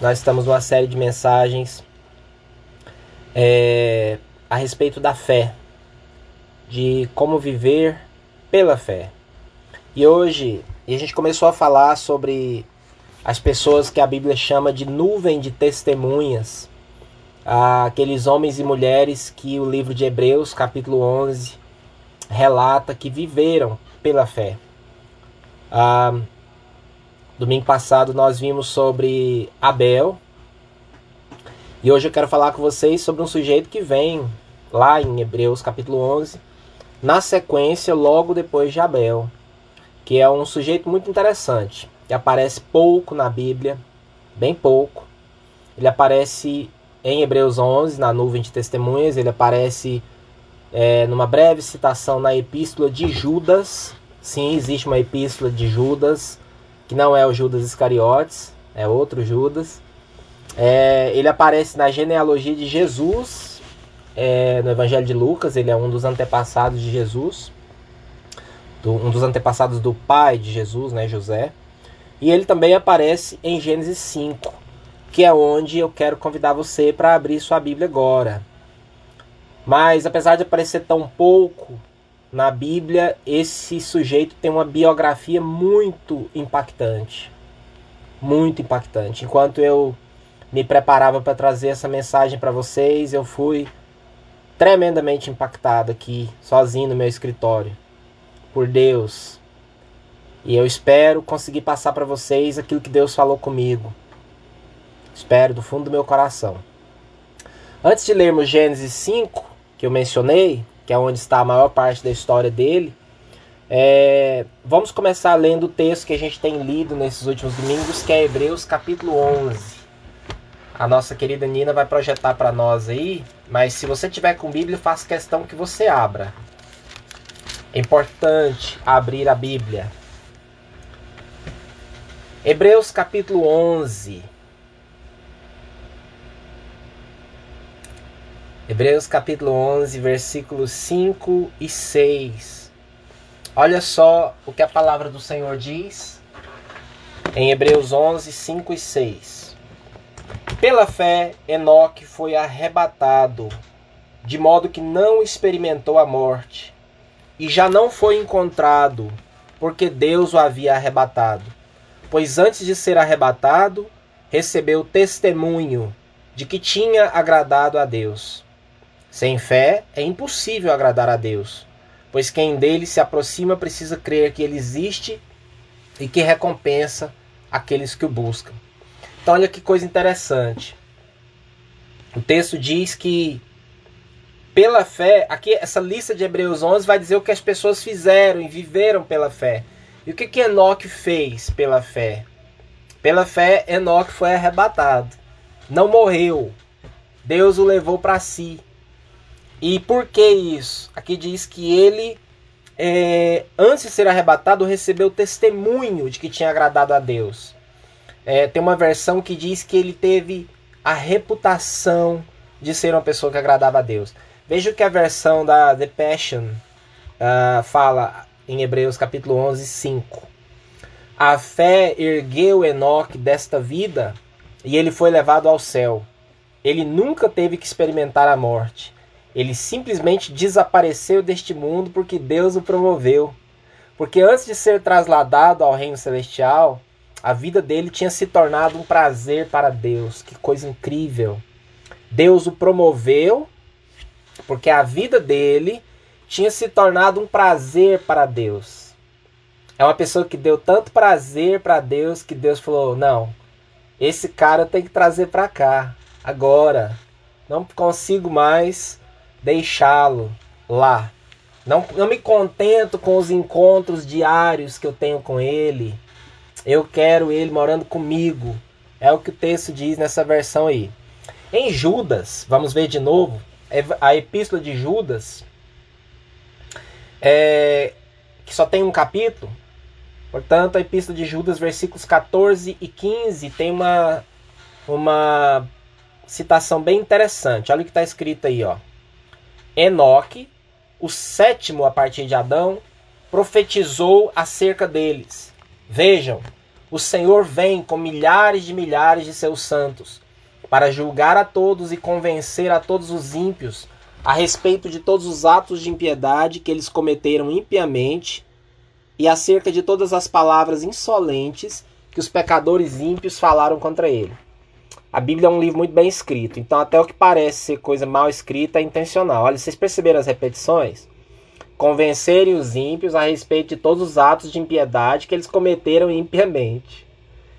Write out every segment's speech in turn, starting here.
Nós estamos numa série de mensagens é, a respeito da fé, de como viver pela fé. E hoje a gente começou a falar sobre as pessoas que a Bíblia chama de nuvem de testemunhas, aqueles homens e mulheres que o livro de Hebreus, capítulo 11, relata que viveram pela fé. Ah, domingo passado nós vimos sobre Abel. E hoje eu quero falar com vocês sobre um sujeito que vem lá em Hebreus capítulo 11, na sequência, logo depois de Abel, que é um sujeito muito interessante, que aparece pouco na Bíblia, bem pouco. Ele aparece em Hebreus 11, na nuvem de testemunhas, ele aparece é, numa breve citação na epístola de Judas. Sim, existe uma epístola de Judas, que não é o Judas Iscariotes, é outro Judas. É, ele aparece na genealogia de Jesus, é, no Evangelho de Lucas, ele é um dos antepassados de Jesus, do, um dos antepassados do pai de Jesus, né, José. E ele também aparece em Gênesis 5, que é onde eu quero convidar você para abrir sua Bíblia agora. Mas apesar de aparecer tão pouco na Bíblia, esse sujeito tem uma biografia muito impactante. Muito impactante. Enquanto eu me preparava para trazer essa mensagem para vocês, eu fui tremendamente impactado aqui, sozinho no meu escritório, por Deus. E eu espero conseguir passar para vocês aquilo que Deus falou comigo. Espero do fundo do meu coração. Antes de lermos Gênesis 5, que eu mencionei, que é onde está a maior parte da história dele, é, vamos começar lendo o texto que a gente tem lido nesses últimos domingos, que é Hebreus capítulo 11. A nossa querida Nina vai projetar para nós aí, mas se você tiver com Bíblia, faço questão que você abra. É importante abrir a Bíblia. Hebreus capítulo 11. Hebreus capítulo 11, versículos 5 e 6. Olha só o que a palavra do Senhor diz em Hebreus 11, 5 e 6. Pela fé, Enoque foi arrebatado, de modo que não experimentou a morte, e já não foi encontrado, porque Deus o havia arrebatado. Pois antes de ser arrebatado, recebeu testemunho de que tinha agradado a Deus. Sem fé é impossível agradar a Deus, pois quem dele se aproxima precisa crer que ele existe e que recompensa aqueles que o buscam. Então, olha que coisa interessante. O texto diz que pela fé, aqui essa lista de Hebreus 11 vai dizer o que as pessoas fizeram e viveram pela fé. E o que que Enoque fez pela fé? Pela fé, Enoque foi arrebatado. Não morreu. Deus o levou para si. E por que isso? Aqui diz que ele, é, antes de ser arrebatado, recebeu testemunho de que tinha agradado a Deus. É, tem uma versão que diz que ele teve a reputação de ser uma pessoa que agradava a Deus. Veja o que a versão da The Passion uh, fala em Hebreus capítulo 11, 5. A fé ergueu Enoque desta vida e ele foi levado ao céu. Ele nunca teve que experimentar a morte. Ele simplesmente desapareceu deste mundo porque Deus o promoveu. Porque antes de ser trasladado ao reino celestial, a vida dele tinha se tornado um prazer para Deus. Que coisa incrível! Deus o promoveu porque a vida dele tinha se tornado um prazer para Deus. É uma pessoa que deu tanto prazer para Deus que Deus falou: "Não, esse cara tem que trazer para cá agora. Não consigo mais deixá-lo lá. Não, não me contento com os encontros diários que eu tenho com ele. Eu quero ele morando comigo. É o que o texto diz nessa versão aí. Em Judas, vamos ver de novo, é a epístola de Judas, é, que só tem um capítulo. Portanto, a epístola de Judas, versículos 14 e 15, tem uma, uma citação bem interessante. Olha o que está escrito aí, ó. Enoque, o sétimo a partir de Adão, profetizou acerca deles. Vejam, o Senhor vem com milhares de milhares de seus santos para julgar a todos e convencer a todos os ímpios a respeito de todos os atos de impiedade que eles cometeram impiamente e acerca de todas as palavras insolentes que os pecadores ímpios falaram contra ele. A Bíblia é um livro muito bem escrito, então até o que parece ser coisa mal escrita é intencional. Olha, vocês perceberam as repetições? Convencerem os ímpios a respeito de todos os atos de impiedade que eles cometeram impiamente.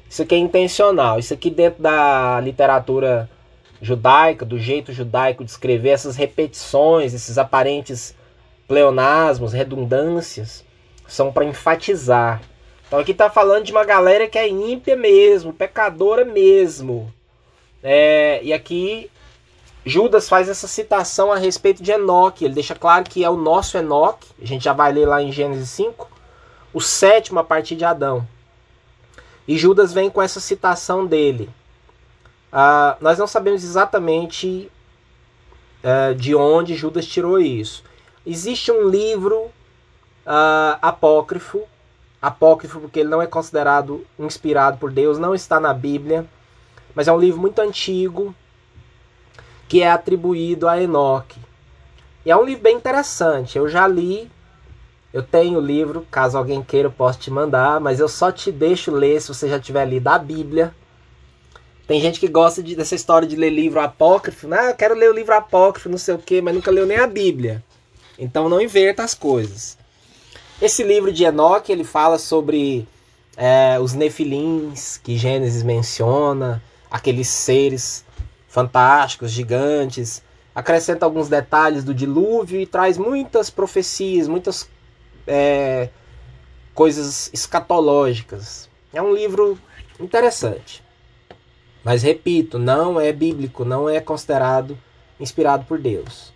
Isso aqui é intencional. Isso aqui dentro da literatura judaica, do jeito judaico de escrever, essas repetições, esses aparentes pleonasmos, redundâncias, são para enfatizar. Então aqui está falando de uma galera que é ímpia mesmo, pecadora mesmo. É, e aqui Judas faz essa citação a respeito de Enoque. Ele deixa claro que é o nosso Enoque. A gente já vai ler lá em Gênesis 5. O sétimo a partir de Adão. E Judas vem com essa citação dele. Ah, nós não sabemos exatamente uh, de onde Judas tirou isso. Existe um livro uh, apócrifo, apócrifo porque ele não é considerado inspirado por Deus, não está na Bíblia mas é um livro muito antigo que é atribuído a Enoque. E é um livro bem interessante. Eu já li, eu tenho o livro, caso alguém queira eu posso te mandar, mas eu só te deixo ler se você já tiver lido a Bíblia. Tem gente que gosta de, dessa história de ler livro apócrifo, né? Ah, eu quero ler o livro apócrifo, não sei o que, mas nunca leu nem a Bíblia. Então não inverta as coisas. Esse livro de Enoque, ele fala sobre é, os nefilins que Gênesis menciona, aqueles seres fantásticos, gigantes, acrescenta alguns detalhes do dilúvio e traz muitas profecias, muitas é, coisas escatológicas. É um livro interessante. Mas repito, não é bíblico, não é considerado inspirado por Deus.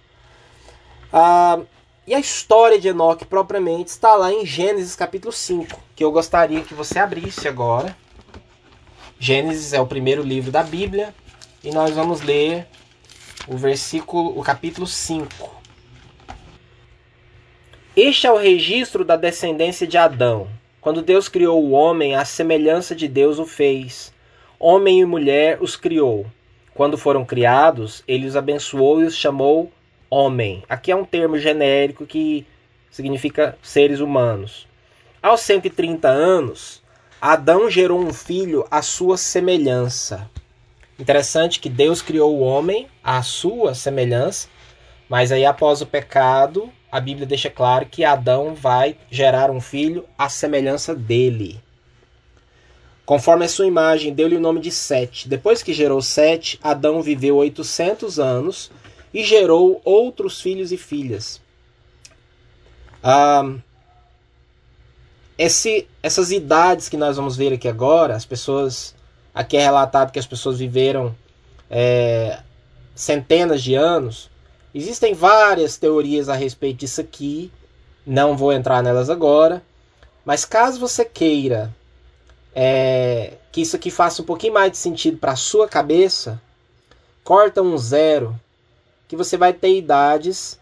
Ah, e a história de Enoque propriamente está lá em Gênesis capítulo 5, que eu gostaria que você abrisse agora. Gênesis é o primeiro livro da Bíblia e nós vamos ler o versículo, o capítulo 5. Este é o registro da descendência de Adão. Quando Deus criou o homem, a semelhança de Deus o fez. Homem e mulher os criou. Quando foram criados, ele os abençoou e os chamou homem. Aqui é um termo genérico que significa seres humanos. Aos 130 anos, Adão gerou um filho à sua semelhança. Interessante que Deus criou o homem à sua semelhança, mas aí após o pecado, a Bíblia deixa claro que Adão vai gerar um filho à semelhança dele. Conforme a sua imagem, deu-lhe o nome de Sete. Depois que gerou Sete, Adão viveu 800 anos e gerou outros filhos e filhas. Ah, esse, essas idades que nós vamos ver aqui agora, as pessoas. Aqui é relatado que as pessoas viveram é, centenas de anos. Existem várias teorias a respeito disso aqui. Não vou entrar nelas agora. Mas caso você queira é, que isso aqui faça um pouquinho mais de sentido para a sua cabeça, corta um zero, que você vai ter idades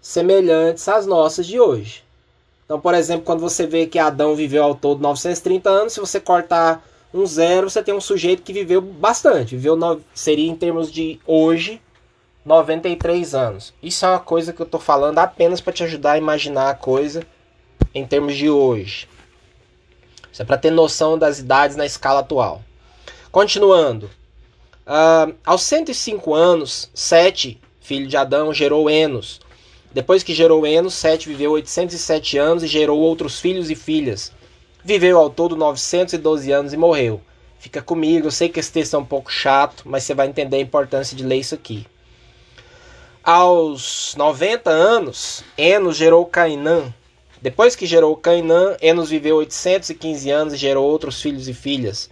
semelhantes às nossas de hoje. Então, por exemplo, quando você vê que Adão viveu ao todo 930 anos, se você cortar um zero, você tem um sujeito que viveu bastante. Viveu no... seria em termos de hoje 93 anos. Isso é uma coisa que eu estou falando apenas para te ajudar a imaginar a coisa em termos de hoje. Isso é para ter noção das idades na escala atual. Continuando. Uh, aos 105 anos, Sete, filho de Adão, gerou Enos. Depois que gerou Enos, Sete viveu 807 anos e gerou outros filhos e filhas. Viveu ao todo 912 anos e morreu. Fica comigo, eu sei que esse texto é um pouco chato, mas você vai entender a importância de ler isso aqui. Aos 90 anos, Enos gerou Cainã. Depois que gerou Cainã, Enos viveu 815 anos e gerou outros filhos e filhas.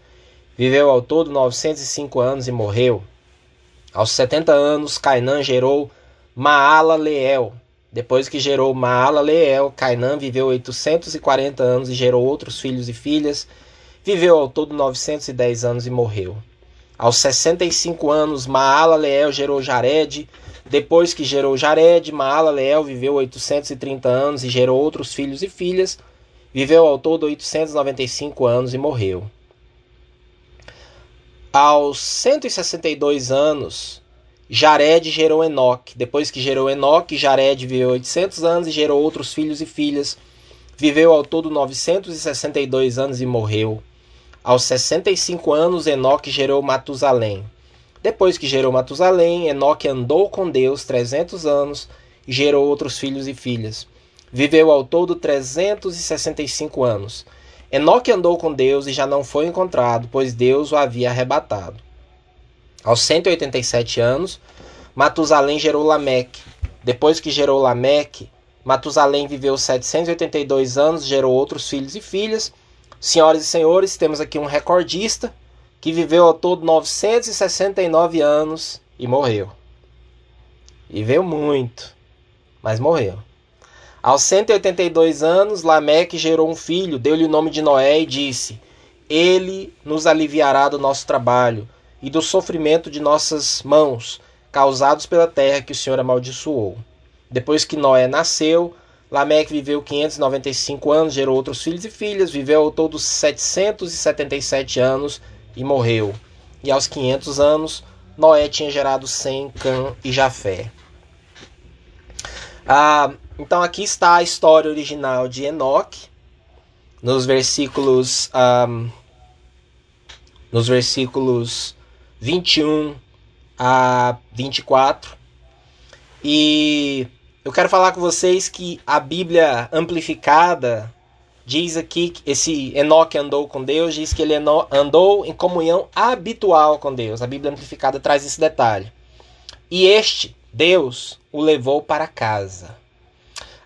Viveu ao todo 905 anos e morreu. Aos 70 anos, Cainã gerou Maalaleel. Depois que gerou Maala Leel, Cainã viveu 840 anos e gerou outros filhos e filhas. Viveu ao todo 910 anos e morreu. Aos 65 anos, Maala Leel gerou Jared. Depois que gerou Jared, Maala Leel viveu 830 anos e gerou outros filhos e filhas. Viveu ao todo 895 anos e morreu. Aos 162 anos, Jared gerou Enoque. Depois que gerou Enoque, Jared viveu 800 anos e gerou outros filhos e filhas. Viveu ao todo 962 anos e morreu. Aos 65 anos, Enoque gerou Matusalém. Depois que gerou Matusalém, Enoque andou com Deus 300 anos e gerou outros filhos e filhas. Viveu ao todo 365 anos. Enoque andou com Deus e já não foi encontrado, pois Deus o havia arrebatado. Aos 187 anos, Matusalém gerou Lameque. Depois que gerou Lameque, Matusalém viveu 782 anos, gerou outros filhos e filhas. Senhoras e senhores, temos aqui um recordista que viveu ao todo 969 anos e morreu. Viveu muito, mas morreu. Aos 182 anos, Lameque gerou um filho, deu-lhe o nome de Noé e disse: Ele nos aliviará do nosso trabalho e do sofrimento de nossas mãos, causados pela terra que o Senhor amaldiçoou. Depois que Noé nasceu, Lameque viveu 595 anos, gerou outros filhos e filhas, viveu ao todo 777 anos e morreu. E aos 500 anos, Noé tinha gerado Sem, Cã e Jafé. Ah, então aqui está a história original de Enoque, nos versículos um, nos versículos 21 a 24. E eu quero falar com vocês que a Bíblia amplificada diz aqui que esse Enoque andou com Deus, diz que ele andou em comunhão habitual com Deus. A Bíblia amplificada traz esse detalhe. E este Deus o levou para casa.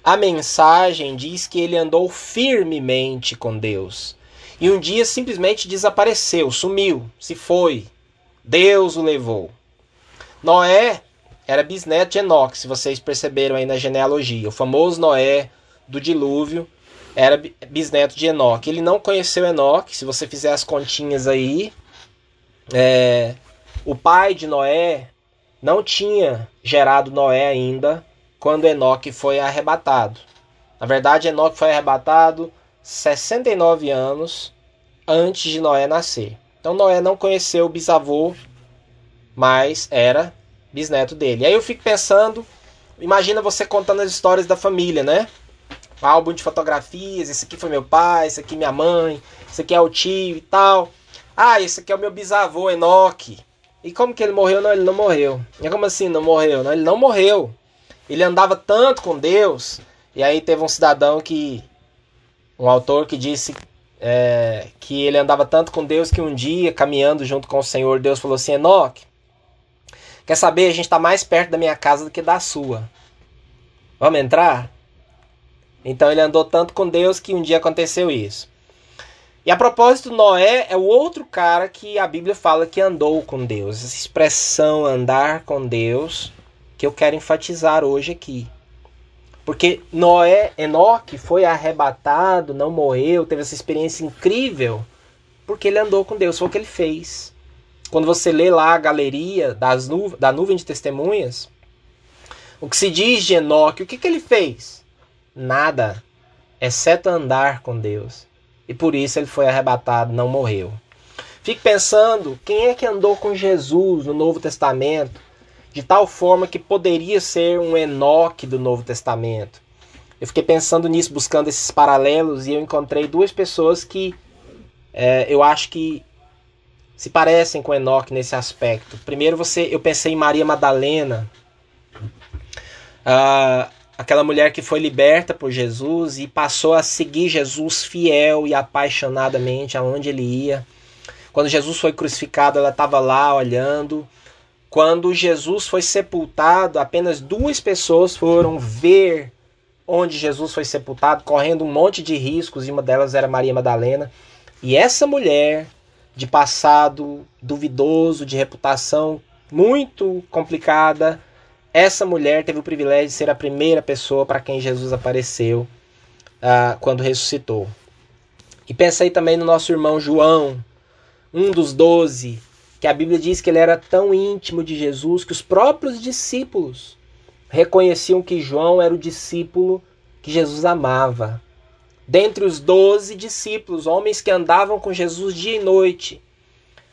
A mensagem diz que ele andou firmemente com Deus. E um dia simplesmente desapareceu, sumiu, se foi. Deus o levou. Noé era bisneto de Enoque, se vocês perceberam aí na genealogia. O famoso Noé do dilúvio era bisneto de Enoque. Ele não conheceu Enoque, se você fizer as continhas aí. É, o pai de Noé não tinha gerado Noé ainda quando Enoque foi arrebatado. Na verdade, Enoque foi arrebatado 69 anos antes de Noé nascer. Então Noé não conheceu o bisavô, mas era bisneto dele. Aí eu fico pensando, imagina você contando as histórias da família, né? Um álbum de fotografias, esse aqui foi meu pai, esse aqui minha mãe, esse aqui é o tio e tal. Ah, esse aqui é o meu bisavô, Enoque. E como que ele morreu? Não, ele não morreu. E como assim não morreu? Não, ele não morreu. Ele andava tanto com Deus. E aí teve um cidadão que. Um autor que disse é, que ele andava tanto com Deus que um dia, caminhando junto com o Senhor, Deus falou assim: Enoque, quer saber? A gente está mais perto da minha casa do que da sua. Vamos entrar? Então ele andou tanto com Deus que um dia aconteceu isso. E a propósito, Noé é o outro cara que a Bíblia fala que andou com Deus. Essa expressão andar com Deus que eu quero enfatizar hoje aqui. Porque Noé, Enoque foi arrebatado, não morreu, teve essa experiência incrível, porque ele andou com Deus, foi o que ele fez. Quando você lê lá a galeria das nu da nuvem de testemunhas, o que se diz de Enoque, o que, que ele fez? Nada, exceto andar com Deus e por isso ele foi arrebatado, não morreu. Fique pensando, quem é que andou com Jesus no Novo Testamento de tal forma que poderia ser um Enoque do Novo Testamento? Eu fiquei pensando nisso, buscando esses paralelos, e eu encontrei duas pessoas que é, eu acho que se parecem com Enoque nesse aspecto. Primeiro, você, eu pensei em Maria Madalena. Uh, aquela mulher que foi liberta por Jesus e passou a seguir Jesus fiel e apaixonadamente aonde ele ia. Quando Jesus foi crucificado, ela estava lá olhando. Quando Jesus foi sepultado, apenas duas pessoas foram ver onde Jesus foi sepultado, correndo um monte de riscos, e uma delas era Maria Madalena. E essa mulher, de passado duvidoso, de reputação muito complicada, essa mulher teve o privilégio de ser a primeira pessoa para quem Jesus apareceu uh, quando ressuscitou. E pensei também no nosso irmão João, um dos doze, que a Bíblia diz que ele era tão íntimo de Jesus que os próprios discípulos reconheciam que João era o discípulo que Jesus amava. Dentre os doze discípulos, homens que andavam com Jesus dia e noite,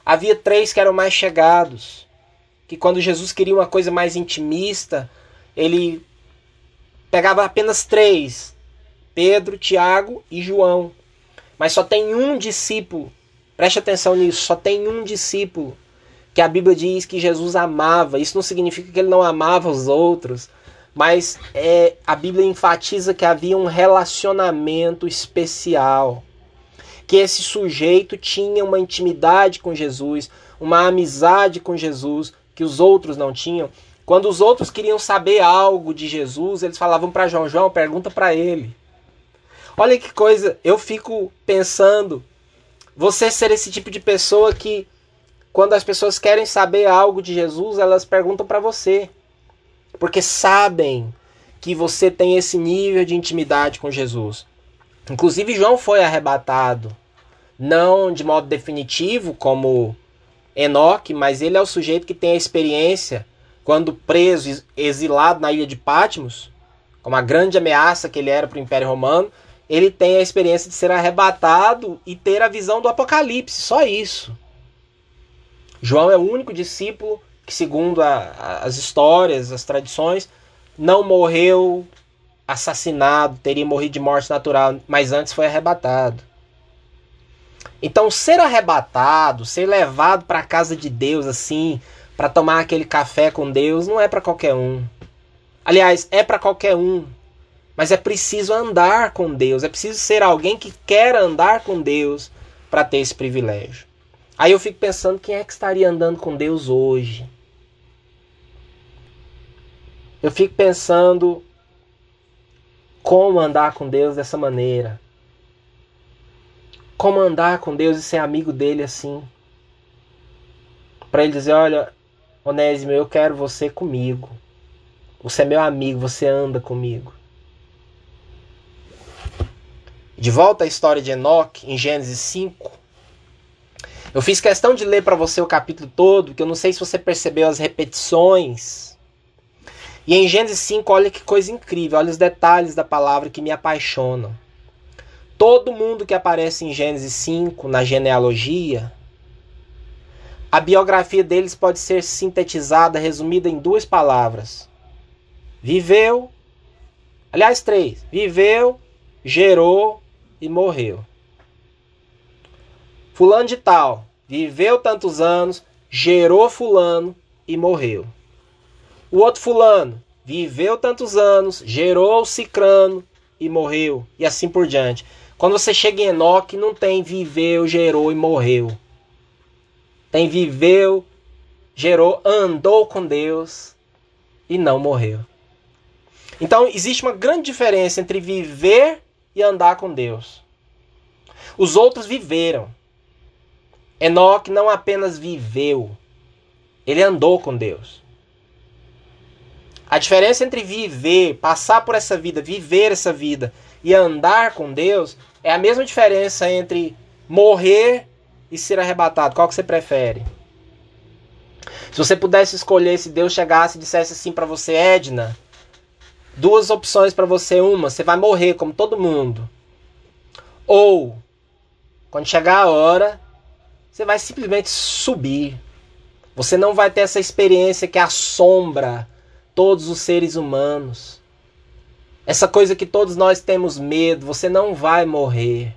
Havia três que eram mais chegados, que quando Jesus queria uma coisa mais intimista, ele pegava apenas três: Pedro, Tiago e João. Mas só tem um discípulo, preste atenção nisso, só tem um discípulo que a Bíblia diz que Jesus amava. Isso não significa que ele não amava os outros, mas é, a Bíblia enfatiza que havia um relacionamento especial. Que esse sujeito tinha uma intimidade com Jesus, uma amizade com Jesus que os outros não tinham. Quando os outros queriam saber algo de Jesus, eles falavam para João: João, pergunta para ele. Olha que coisa, eu fico pensando, você ser esse tipo de pessoa que, quando as pessoas querem saber algo de Jesus, elas perguntam para você. Porque sabem que você tem esse nível de intimidade com Jesus. Inclusive, João foi arrebatado, não de modo definitivo, como Enoque, mas ele é o sujeito que tem a experiência, quando preso, exilado na ilha de Patmos, como a grande ameaça que ele era para o Império Romano, ele tem a experiência de ser arrebatado e ter a visão do Apocalipse, só isso. João é o único discípulo que, segundo a, as histórias, as tradições, não morreu assassinado, teria morrido de morte natural, mas antes foi arrebatado. Então, ser arrebatado, ser levado para a casa de Deus assim, para tomar aquele café com Deus, não é para qualquer um. Aliás, é para qualquer um, mas é preciso andar com Deus, é preciso ser alguém que quer andar com Deus para ter esse privilégio. Aí eu fico pensando quem é que estaria andando com Deus hoje? Eu fico pensando como andar com Deus dessa maneira. Como andar com Deus e ser amigo dele assim. Para ele dizer: Olha, Onésimo, eu quero você comigo. Você é meu amigo, você anda comigo. De volta à história de Enoque, em Gênesis 5. Eu fiz questão de ler para você o capítulo todo, porque eu não sei se você percebeu as repetições e em Gênesis 5, olha que coisa incrível, olha os detalhes da palavra que me apaixonam. Todo mundo que aparece em Gênesis 5, na genealogia, a biografia deles pode ser sintetizada, resumida em duas palavras: viveu, aliás, três: viveu, gerou e morreu. Fulano de Tal viveu tantos anos, gerou Fulano e morreu. O outro fulano viveu tantos anos, gerou cicrano e morreu, e assim por diante. Quando você chega em Enoque, não tem viveu, gerou e morreu. Tem viveu, gerou, andou com Deus e não morreu. Então existe uma grande diferença entre viver e andar com Deus. Os outros viveram. Enoque não apenas viveu, ele andou com Deus. A diferença entre viver, passar por essa vida, viver essa vida e andar com Deus é a mesma diferença entre morrer e ser arrebatado. Qual que você prefere? Se você pudesse escolher, se Deus chegasse e dissesse assim para você, Edna, duas opções para você, uma, você vai morrer como todo mundo. Ou quando chegar a hora, você vai simplesmente subir. Você não vai ter essa experiência que assombra todos os seres humanos. Essa coisa que todos nós temos medo, você não vai morrer.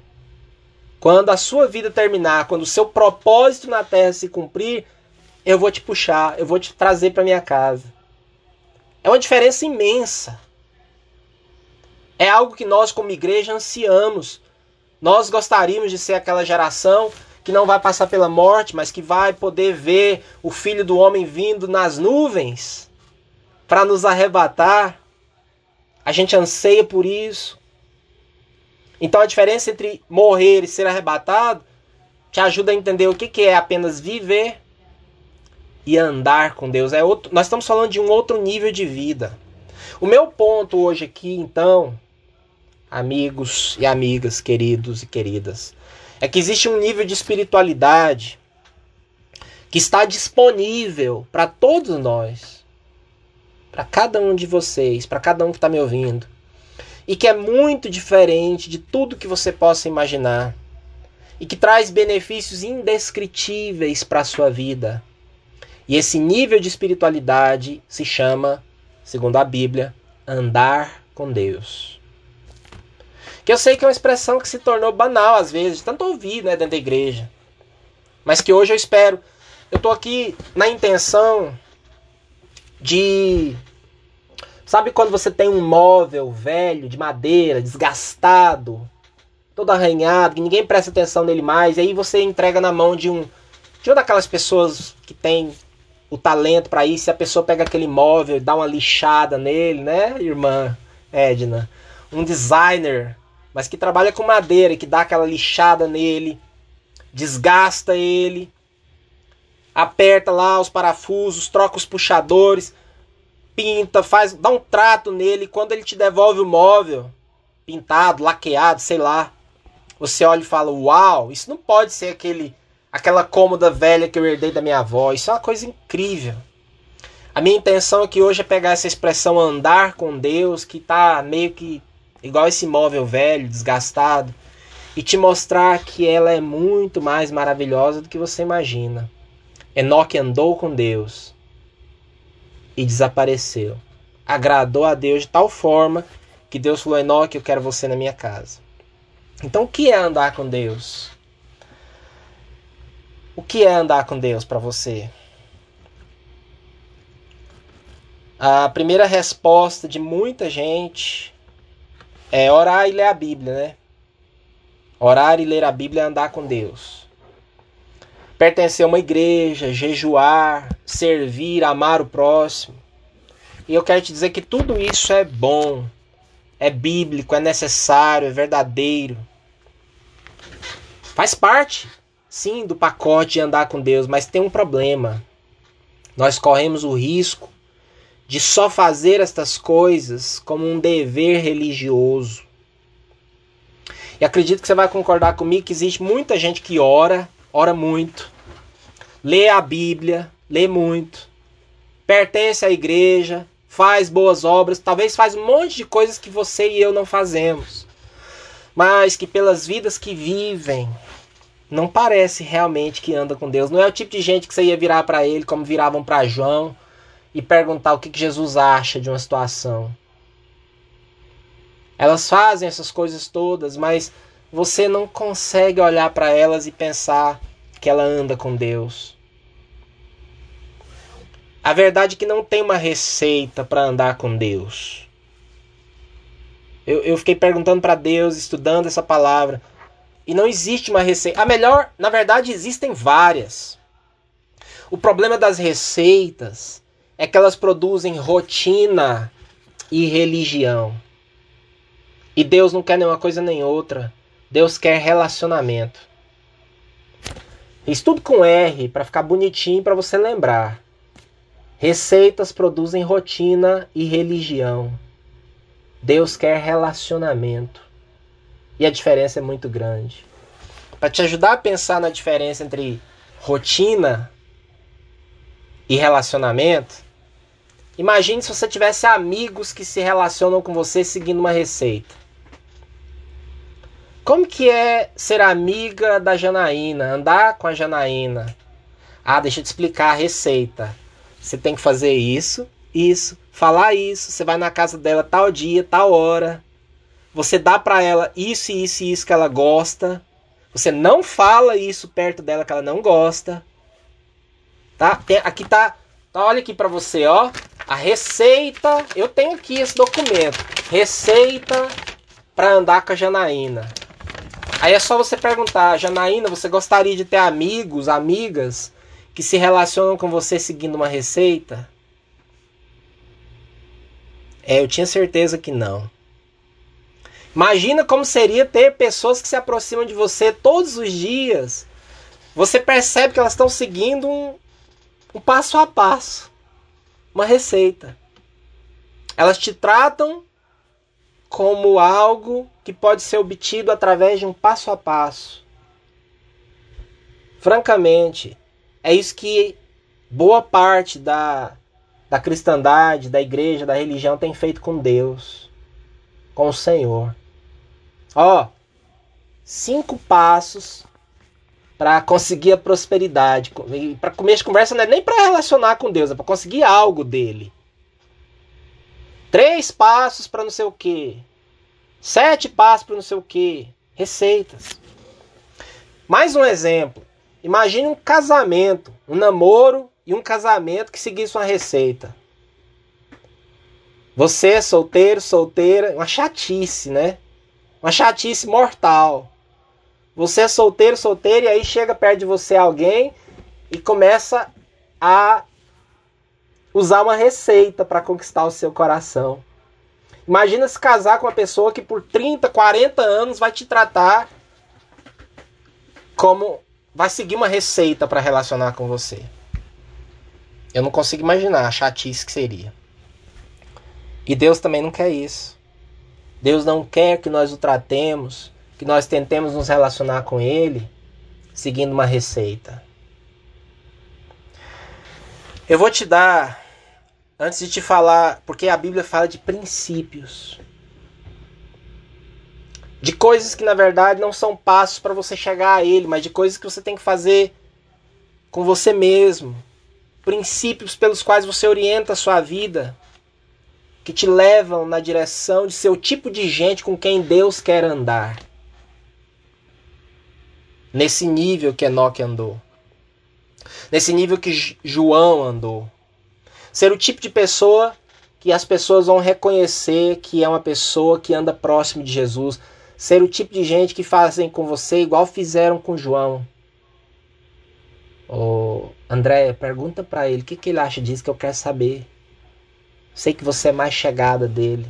Quando a sua vida terminar, quando o seu propósito na terra se cumprir, eu vou te puxar, eu vou te trazer para minha casa. É uma diferença imensa. É algo que nós, como igreja, ansiamos. Nós gostaríamos de ser aquela geração que não vai passar pela morte, mas que vai poder ver o Filho do Homem vindo nas nuvens para nos arrebatar. A gente anseia por isso. Então a diferença entre morrer e ser arrebatado te ajuda a entender o que, que é apenas viver e andar com Deus. É outro, nós estamos falando de um outro nível de vida. O meu ponto hoje aqui, então, amigos e amigas, queridos e queridas, é que existe um nível de espiritualidade que está disponível para todos nós para cada um de vocês, para cada um que está me ouvindo, e que é muito diferente de tudo que você possa imaginar. e que traz benefícios indescritíveis para a sua vida. E esse nível de espiritualidade se chama, segundo a Bíblia, andar com Deus. Que eu sei que é uma expressão que se tornou banal às vezes, tanto ouvir né, dentro da igreja. Mas que hoje eu espero. Eu estou aqui na intenção de. Sabe quando você tem um móvel velho, de madeira, desgastado, todo arranhado, que ninguém presta atenção nele mais, e aí você entrega na mão de um. De uma daquelas pessoas que tem o talento para isso, e a pessoa pega aquele móvel e dá uma lixada nele, né, irmã Edna? Um designer, mas que trabalha com madeira e que dá aquela lixada nele desgasta ele, aperta lá os parafusos, troca os puxadores, pinta, faz, dá um trato nele. Quando ele te devolve o móvel, pintado, laqueado, sei lá, você olha e fala: Uau, isso não pode ser aquele, aquela cômoda velha que eu herdei da minha avó. Isso é uma coisa incrível. A minha intenção aqui hoje é pegar essa expressão andar com Deus, que está meio que igual esse móvel velho, desgastado e te mostrar que ela é muito mais maravilhosa do que você imagina. Enoque andou com Deus e desapareceu. Agradou a Deus de tal forma que Deus falou: Enoque, eu quero você na minha casa. Então, o que é andar com Deus? O que é andar com Deus para você? A primeira resposta de muita gente é orar e ler a Bíblia, né? Orar e ler a Bíblia é andar com Deus. Pertencer a uma igreja, jejuar, servir, amar o próximo. E eu quero te dizer que tudo isso é bom, é bíblico, é necessário, é verdadeiro. Faz parte, sim, do pacote de andar com Deus, mas tem um problema. Nós corremos o risco de só fazer estas coisas como um dever religioso. E acredito que você vai concordar comigo que existe muita gente que ora, ora muito, lê a Bíblia, lê muito, pertence à igreja, faz boas obras, talvez faz um monte de coisas que você e eu não fazemos. Mas que pelas vidas que vivem, não parece realmente que anda com Deus. Não é o tipo de gente que você ia virar para ele como viravam para João e perguntar o que, que Jesus acha de uma situação. Elas fazem essas coisas todas, mas você não consegue olhar para elas e pensar que ela anda com Deus. A verdade é que não tem uma receita para andar com Deus. Eu, eu fiquei perguntando para Deus, estudando essa palavra, e não existe uma receita. A melhor, na verdade, existem várias. O problema das receitas é que elas produzem rotina e religião. E Deus não quer nenhuma coisa nem outra. Deus quer relacionamento. Estudo com R para ficar bonitinho para você lembrar. Receitas produzem rotina e religião. Deus quer relacionamento. E a diferença é muito grande. Para te ajudar a pensar na diferença entre rotina e relacionamento, imagine se você tivesse amigos que se relacionam com você seguindo uma receita. Como que é ser amiga da Janaína, andar com a Janaína? Ah, deixa eu te explicar a receita. Você tem que fazer isso, isso, falar isso. Você vai na casa dela tal dia, tal hora. Você dá para ela isso, isso e isso que ela gosta. Você não fala isso perto dela que ela não gosta. Tá? Tem, aqui tá, tá, olha aqui para você, ó. A receita, eu tenho aqui esse documento. Receita para andar com a Janaína. Aí é só você perguntar, Janaína, você gostaria de ter amigos, amigas que se relacionam com você seguindo uma receita? É, eu tinha certeza que não. Imagina como seria ter pessoas que se aproximam de você todos os dias. Você percebe que elas estão seguindo um, um passo a passo, uma receita. Elas te tratam como algo que pode ser obtido através de um passo a passo. Francamente, é isso que boa parte da, da cristandade, da igreja, da religião tem feito com Deus, com o Senhor. Ó, cinco passos para conseguir a prosperidade. Para começo de conversa não é nem para relacionar com Deus, é para conseguir algo dele. Três passos para não sei o quê. Sete passos para não sei o quê. Receitas. Mais um exemplo. Imagine um casamento, um namoro e um casamento que seguisse uma receita. Você solteiro, solteira, uma chatice, né? Uma chatice mortal. Você é solteiro, solteira, e aí chega perto de você alguém e começa a usar uma receita para conquistar o seu coração. Imagina se casar com uma pessoa que por 30, 40 anos vai te tratar como vai seguir uma receita para relacionar com você. Eu não consigo imaginar a chatice que seria. E Deus também não quer isso. Deus não quer que nós o tratemos que nós tentemos nos relacionar com Ele seguindo uma receita. Eu vou te dar, antes de te falar, porque a Bíblia fala de princípios. De coisas que na verdade não são passos para você chegar a Ele, mas de coisas que você tem que fazer com você mesmo. Princípios pelos quais você orienta a sua vida, que te levam na direção de ser o tipo de gente com quem Deus quer andar nesse nível que Enoque andou, nesse nível que João andou. Ser o tipo de pessoa que as pessoas vão reconhecer que é uma pessoa que anda próximo de Jesus. Ser o tipo de gente que fazem com você igual fizeram com João. Ô, André, pergunta para ele o que, que ele acha disso que eu quero saber. Sei que você é mais chegada dele.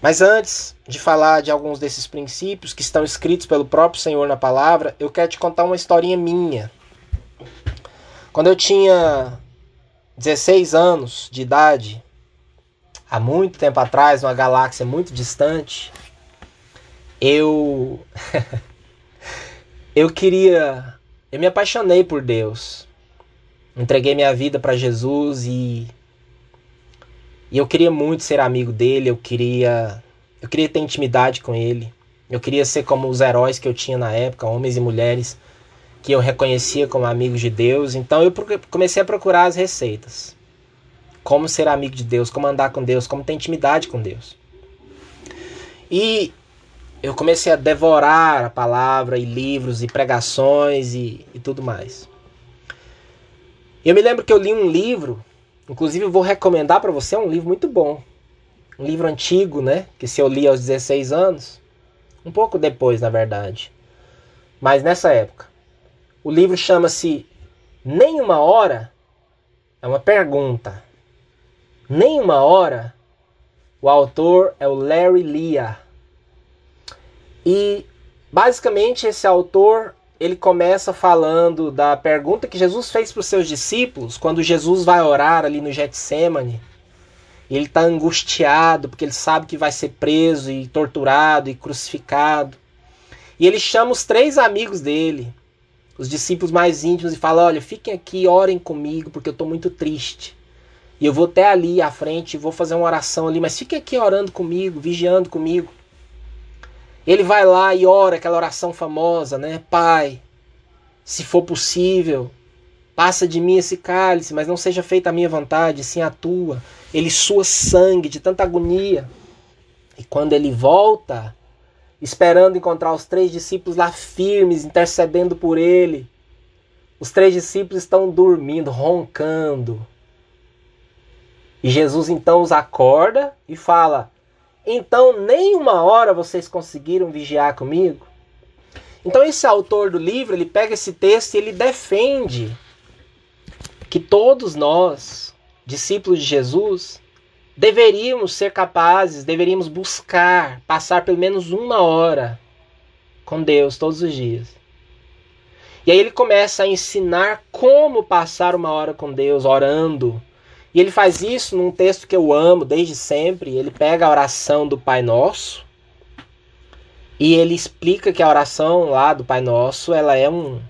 Mas antes de falar de alguns desses princípios que estão escritos pelo próprio Senhor na palavra, eu quero te contar uma historinha minha. Quando eu tinha 16 anos de idade, há muito tempo atrás, numa galáxia muito distante, eu eu queria, eu me apaixonei por Deus. Entreguei minha vida para Jesus e e eu queria muito ser amigo dele, eu queria eu queria ter intimidade com ele. Eu queria ser como os heróis que eu tinha na época, homens e mulheres que eu reconhecia como amigos de Deus. Então eu comecei a procurar as receitas. Como ser amigo de Deus, como andar com Deus, como ter intimidade com Deus. E eu comecei a devorar a palavra e livros e pregações e, e tudo mais. Eu me lembro que eu li um livro Inclusive, eu vou recomendar para você um livro muito bom. Um livro antigo, né? Que se eu li aos 16 anos. Um pouco depois, na verdade. Mas nessa época. O livro chama-se Nem uma Hora. É uma pergunta. Nem uma Hora. O autor é o Larry Lia. E basicamente esse autor ele começa falando da pergunta que Jesus fez para os seus discípulos quando Jesus vai orar ali no Getsemane. Ele está angustiado porque ele sabe que vai ser preso e torturado e crucificado. E ele chama os três amigos dele, os discípulos mais íntimos, e fala: Olha, fiquem aqui, orem comigo porque eu estou muito triste. E eu vou até ali à frente, vou fazer uma oração ali, mas fiquem aqui orando comigo, vigiando comigo. Ele vai lá e ora aquela oração famosa, né? Pai, se for possível, passa de mim esse cálice, mas não seja feita a minha vontade, sim a tua. Ele sua sangue de tanta agonia. E quando ele volta, esperando encontrar os três discípulos lá firmes, intercedendo por ele, os três discípulos estão dormindo, roncando. E Jesus então os acorda e fala: então, nem uma hora vocês conseguiram vigiar comigo? Então, esse autor do livro, ele pega esse texto e ele defende que todos nós, discípulos de Jesus, deveríamos ser capazes, deveríamos buscar passar pelo menos uma hora com Deus todos os dias. E aí ele começa a ensinar como passar uma hora com Deus, orando, e ele faz isso num texto que eu amo desde sempre. Ele pega a oração do Pai Nosso e ele explica que a oração lá do Pai Nosso, ela é um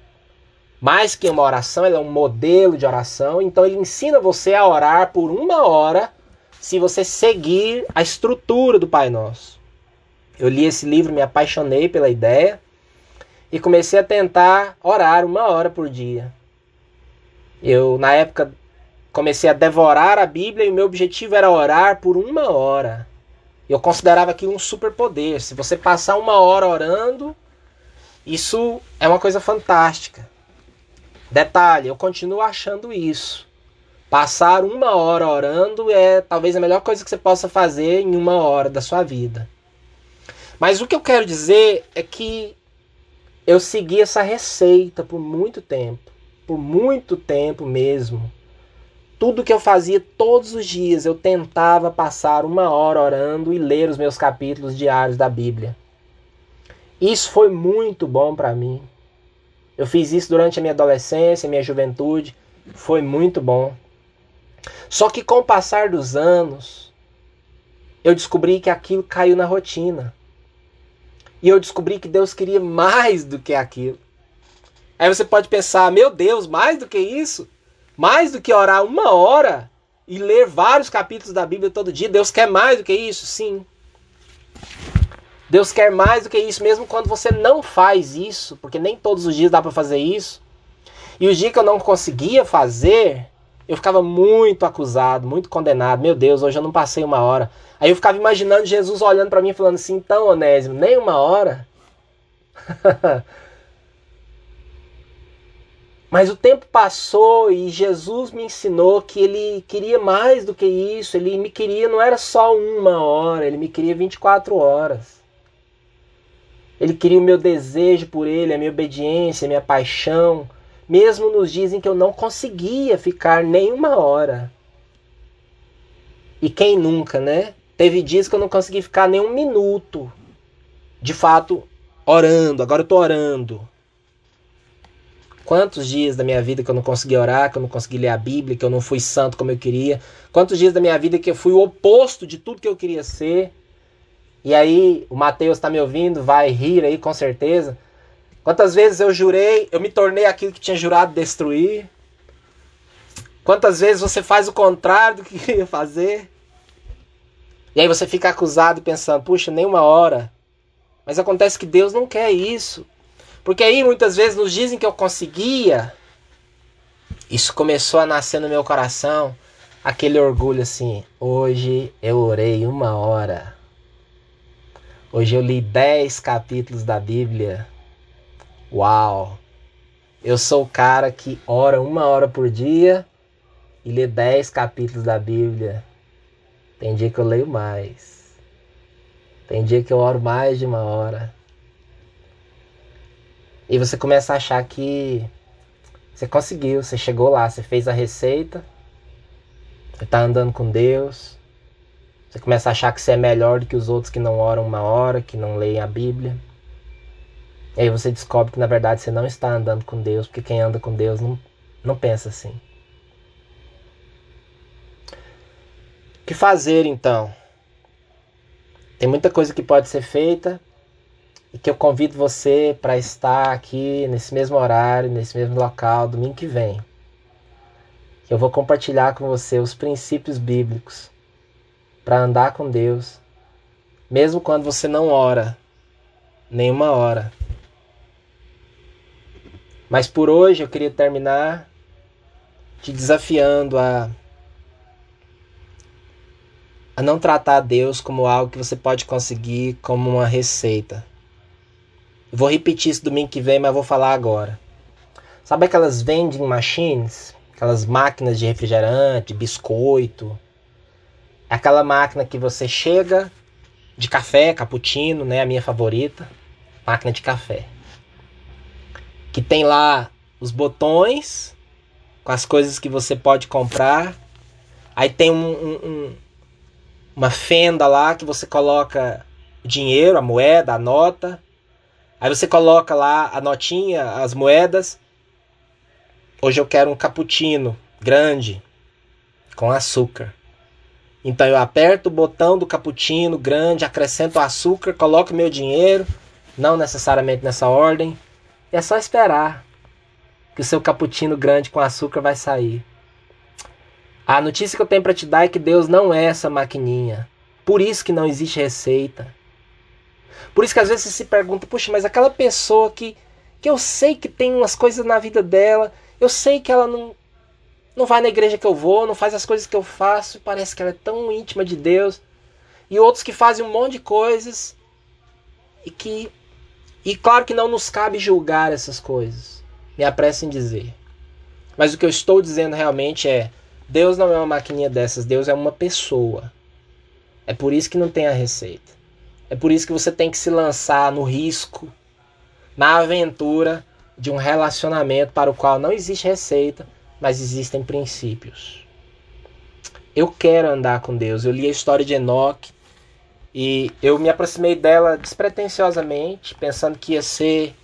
mais que uma oração, ela é um modelo de oração. Então ele ensina você a orar por uma hora se você seguir a estrutura do Pai Nosso. Eu li esse livro, me apaixonei pela ideia. e comecei a tentar orar uma hora por dia. Eu, na época, comecei a devorar a Bíblia e o meu objetivo era orar por uma hora. Eu considerava aquilo um superpoder. Se você passar uma hora orando, isso é uma coisa fantástica. Detalhe, eu continuo achando isso. Passar uma hora orando é talvez a melhor coisa que você possa fazer em uma hora da sua vida. Mas o que eu quero dizer é que eu segui essa receita por muito tempo. Por muito tempo mesmo. Tudo que eu fazia todos os dias, eu tentava passar uma hora orando e ler os meus capítulos diários da Bíblia. Isso foi muito bom para mim. Eu fiz isso durante a minha adolescência, minha juventude. Foi muito bom. Só que com o passar dos anos, eu descobri que aquilo caiu na rotina. E eu descobri que Deus queria mais do que aquilo. Aí você pode pensar, meu Deus, mais do que isso? Mais do que orar uma hora e ler vários capítulos da Bíblia todo dia? Deus quer mais do que isso? Sim. Deus quer mais do que isso, mesmo quando você não faz isso, porque nem todos os dias dá para fazer isso. E os dias que eu não conseguia fazer, eu ficava muito acusado, muito condenado. Meu Deus, hoje eu não passei uma hora. Aí eu ficava imaginando Jesus olhando para mim falando assim: então, Onésimo, nem uma hora? Mas o tempo passou e Jesus me ensinou que ele queria mais do que isso. Ele me queria, não era só uma hora, ele me queria 24 horas. Ele queria o meu desejo por ele, a minha obediência, a minha paixão mesmo nos dias em que eu não conseguia ficar nem uma hora. E quem nunca, né? Teve dias que eu não consegui ficar nem um minuto, de fato, orando. Agora eu tô orando. Quantos dias da minha vida que eu não consegui orar, que eu não consegui ler a Bíblia, que eu não fui santo como eu queria? Quantos dias da minha vida que eu fui o oposto de tudo que eu queria ser? E aí, o Mateus está me ouvindo, vai rir aí com certeza. Quantas vezes eu jurei, eu me tornei aquilo que tinha jurado destruir? Quantas vezes você faz o contrário do que queria fazer? E aí você fica acusado pensando, puxa, nem uma hora. Mas acontece que Deus não quer isso. Porque aí muitas vezes nos dizem que eu conseguia. Isso começou a nascer no meu coração. Aquele orgulho assim. Hoje eu orei uma hora. Hoje eu li dez capítulos da Bíblia. Uau! Eu sou o cara que ora uma hora por dia e lê dez capítulos da Bíblia. Tem dia que eu leio mais. Tem dia que eu oro mais de uma hora. E você começa a achar que você conseguiu, você chegou lá, você fez a receita, você está andando com Deus. Você começa a achar que você é melhor do que os outros que não oram uma hora, que não leem a Bíblia. E aí você descobre que na verdade você não está andando com Deus, porque quem anda com Deus não, não pensa assim. O que fazer então? Tem muita coisa que pode ser feita e que eu convido você para estar aqui nesse mesmo horário, nesse mesmo local, domingo que vem. Eu vou compartilhar com você os princípios bíblicos para andar com Deus, mesmo quando você não ora nenhuma hora. Mas por hoje eu queria terminar te desafiando a a não tratar Deus como algo que você pode conseguir como uma receita. Vou repetir isso domingo que vem, mas vou falar agora. Sabe aquelas vending machines? Aquelas máquinas de refrigerante, biscoito. Aquela máquina que você chega de café, cappuccino, né? A minha favorita. Máquina de café que tem lá os botões com as coisas que você pode comprar. Aí tem um, um, um, uma fenda lá que você coloca dinheiro, a moeda, a nota. Aí você coloca lá a notinha, as moedas. Hoje eu quero um cappuccino grande com açúcar. Então eu aperto o botão do cappuccino grande, acrescento o açúcar, coloco meu dinheiro, não necessariamente nessa ordem, é só esperar que o seu cappuccino grande com açúcar vai sair. A notícia que eu tenho para te dar é que Deus não é essa maquininha. Por isso que não existe receita. Por isso que às vezes você se pergunta, puxa, mas aquela pessoa que que eu sei que tem umas coisas na vida dela, eu sei que ela não não vai na igreja que eu vou, não faz as coisas que eu faço, parece que ela é tão íntima de Deus. E outros que fazem um monte de coisas e que e claro que não nos cabe julgar essas coisas. Me apresso em dizer. Mas o que eu estou dizendo realmente é: Deus não é uma maquininha dessas, Deus é uma pessoa. É por isso que não tem a receita. É por isso que você tem que se lançar no risco, na aventura de um relacionamento para o qual não existe receita, mas existem princípios. Eu quero andar com Deus. Eu li a história de Enoque e eu me aproximei dela despretensiosamente, pensando que ia ser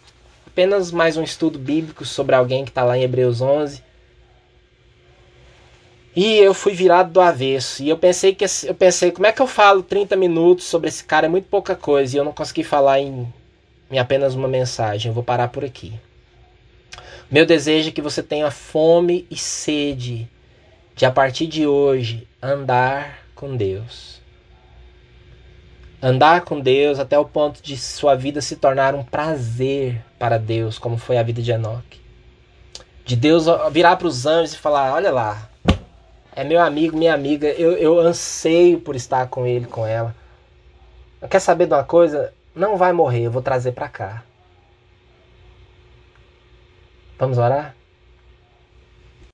apenas mais um estudo bíblico sobre alguém que está lá em Hebreus 11. E eu fui virado do avesso. E eu pensei que eu pensei, como é que eu falo 30 minutos sobre esse cara? É muito pouca coisa. E eu não consegui falar em, em apenas uma mensagem. Eu vou parar por aqui. Meu desejo é que você tenha fome e sede de a partir de hoje andar com Deus. Andar com Deus até o ponto de sua vida se tornar um prazer para Deus, como foi a vida de Enoque. De Deus virar para os anjos e falar: Olha lá, é meu amigo, minha amiga, eu, eu anseio por estar com ele, com ela. Quer saber de uma coisa? Não vai morrer, eu vou trazer para cá. Vamos orar?